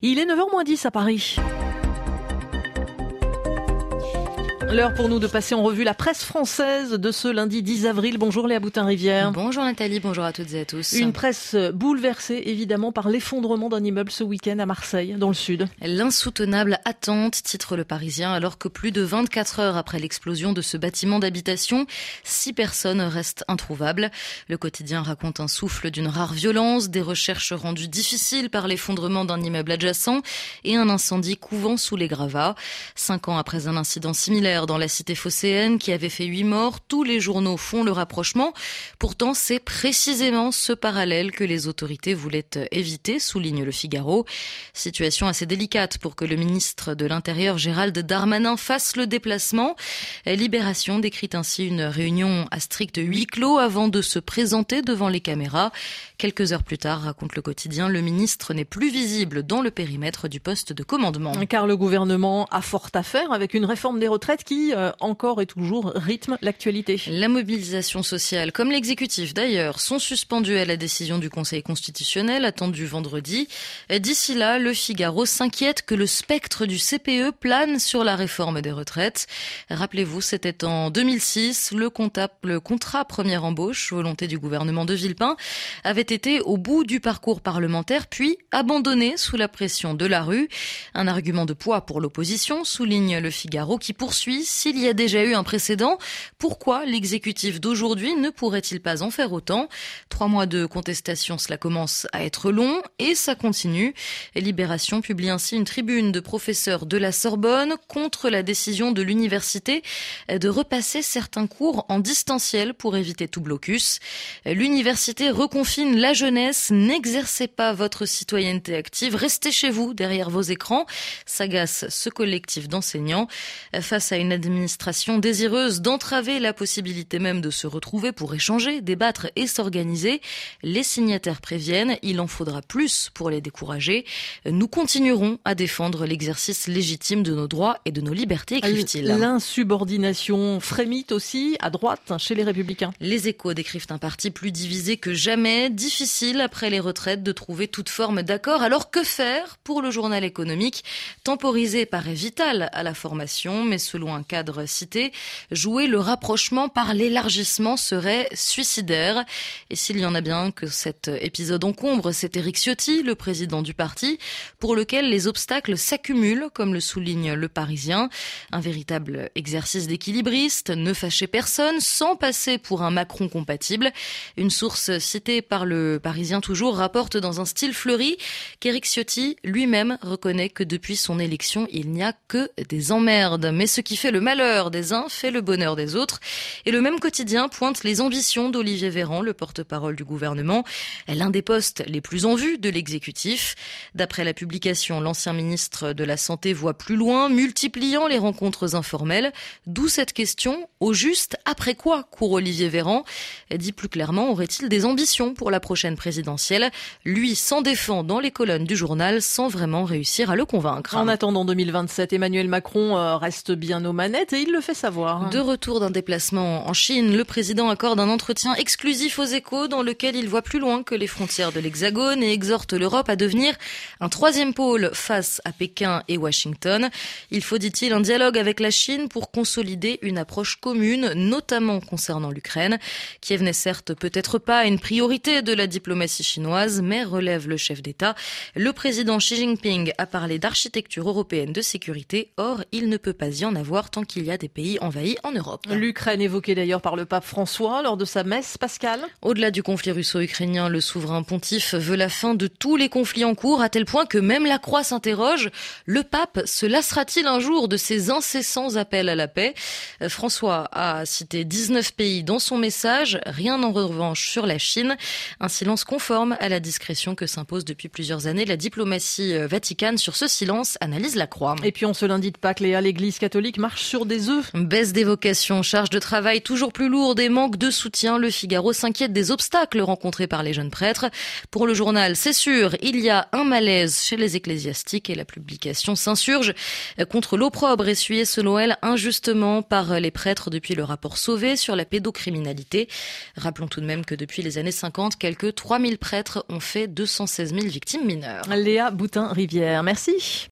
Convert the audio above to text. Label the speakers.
Speaker 1: Il est 9h10 à Paris. L'heure pour nous de passer en revue la presse française de ce lundi 10 avril. Bonjour Léa Boutin-Rivière.
Speaker 2: Bonjour Nathalie, bonjour à toutes et à tous.
Speaker 1: Une presse bouleversée évidemment par l'effondrement d'un immeuble ce week-end à Marseille, dans le sud.
Speaker 2: L'insoutenable attente, titre le Parisien, alors que plus de 24 heures après l'explosion de ce bâtiment d'habitation, six personnes restent introuvables. Le quotidien raconte un souffle d'une rare violence, des recherches rendues difficiles par l'effondrement d'un immeuble adjacent et un incendie couvant sous les gravats. Cinq ans après un incident similaire, dans la cité phocéenne qui avait fait huit morts. Tous les journaux font le rapprochement. Pourtant, c'est précisément ce parallèle que les autorités voulaient éviter, souligne le Figaro. Situation assez délicate pour que le ministre de l'Intérieur Gérald Darmanin fasse le déplacement. Libération décrit ainsi une réunion à strict huis clos avant de se présenter devant les caméras. Quelques heures plus tard, raconte le quotidien, le ministre n'est plus visible dans le périmètre du poste de commandement.
Speaker 1: Car le gouvernement a fort à faire avec une réforme des retraites euh, encore et toujours, rythme l'actualité.
Speaker 2: La mobilisation sociale, comme l'exécutif d'ailleurs, sont suspendues à la décision du Conseil constitutionnel attendue vendredi. D'ici là, le Figaro s'inquiète que le spectre du CPE plane sur la réforme des retraites. Rappelez-vous, c'était en 2006, le, le contrat première embauche, volonté du gouvernement de Villepin, avait été au bout du parcours parlementaire, puis abandonné sous la pression de la rue. Un argument de poids pour l'opposition, souligne le Figaro, qui poursuit s'il y a déjà eu un précédent, pourquoi l'exécutif d'aujourd'hui ne pourrait-il pas en faire autant? Trois mois de contestation, cela commence à être long et ça continue. Libération publie ainsi une tribune de professeurs de la Sorbonne contre la décision de l'université de repasser certains cours en distanciel pour éviter tout blocus. L'université reconfine la jeunesse, n'exercez pas votre citoyenneté active, restez chez vous derrière vos écrans, s'agace ce collectif d'enseignants. Face à une administration désireuse d'entraver la possibilité même de se retrouver pour échanger, débattre et s'organiser. Les signataires préviennent, il en faudra plus pour les décourager. Nous continuerons à défendre l'exercice légitime de nos droits et de nos libertés, écrivent-ils.
Speaker 1: L'insubordination frémit aussi à droite chez les républicains.
Speaker 2: Les échos décrivent un parti plus divisé que jamais, difficile après les retraites de trouver toute forme d'accord. Alors que faire pour le journal économique Temporisé paraît vital à la formation, mais selon un cadre cité, jouer le rapprochement par l'élargissement serait suicidaire. Et s'il y en a bien que cet épisode encombre, c'est Éric Ciotti, le président du parti, pour lequel les obstacles s'accumulent, comme le souligne le Parisien. Un véritable exercice d'équilibriste, ne fâcher personne sans passer pour un Macron compatible. Une source citée par le Parisien toujours rapporte dans un style fleuri qu'Éric Ciotti lui-même reconnaît que depuis son élection, il n'y a que des emmerdes. Mais ce qui fait le malheur des uns fait le bonheur des autres. Et le même quotidien pointe les ambitions d'Olivier Véran, le porte-parole du gouvernement, l'un des postes les plus en vue de l'exécutif. D'après la publication, l'ancien ministre de la Santé voit plus loin, multipliant les rencontres informelles. D'où cette question, au juste, après quoi court Olivier Véran? Dit plus clairement, aurait-il des ambitions pour la prochaine présidentielle? Lui s'en défend dans les colonnes du journal sans vraiment réussir à le convaincre.
Speaker 1: En attendant 2027, Emmanuel Macron euh, reste bien manettes et il le fait savoir.
Speaker 2: De retour d'un déplacement en Chine, le président accorde un entretien exclusif aux échos dans lequel il voit plus loin que les frontières de l'Hexagone et exhorte l'Europe à devenir un troisième pôle face à Pékin et Washington. Il faut, dit-il, un dialogue avec la Chine pour consolider une approche commune, notamment concernant l'Ukraine. Kiev n'est certes peut-être pas une priorité de la diplomatie chinoise, mais relève le chef d'État. Le président Xi Jinping a parlé d'architecture européenne de sécurité. Or, il ne peut pas y en avoir tant qu'il y a des pays envahis en Europe.
Speaker 1: L'Ukraine évoquée d'ailleurs par le pape François lors de sa messe pascale.
Speaker 2: Au-delà du conflit russo-ukrainien, le souverain pontife veut la fin de tous les conflits en cours à tel point que même la croix s'interroge. Le pape se lassera-t-il un jour de ses incessants appels à la paix? Euh, François a cité 19 pays dans son message, rien en revanche sur la Chine. Un silence conforme à la discrétion que s'impose depuis plusieurs années la diplomatie euh, vaticane sur ce silence, analyse la croix.
Speaker 1: Et puis on se lundi de Pâques, Léa, l'église catholique marche sur des œufs.
Speaker 2: Baisse des vocations, charge de travail toujours plus lourde et manque de soutien. Le Figaro s'inquiète des obstacles rencontrés par les jeunes prêtres. Pour le journal, c'est sûr, il y a un malaise chez les ecclésiastiques et la publication s'insurge contre l'opprobre essuyé selon elle injustement par les prêtres depuis le rapport Sauvé sur la pédocriminalité. Rappelons tout de même que depuis les années 50, quelques 3000 prêtres ont fait 216 000 victimes mineures.
Speaker 1: Léa Boutin-Rivière, merci.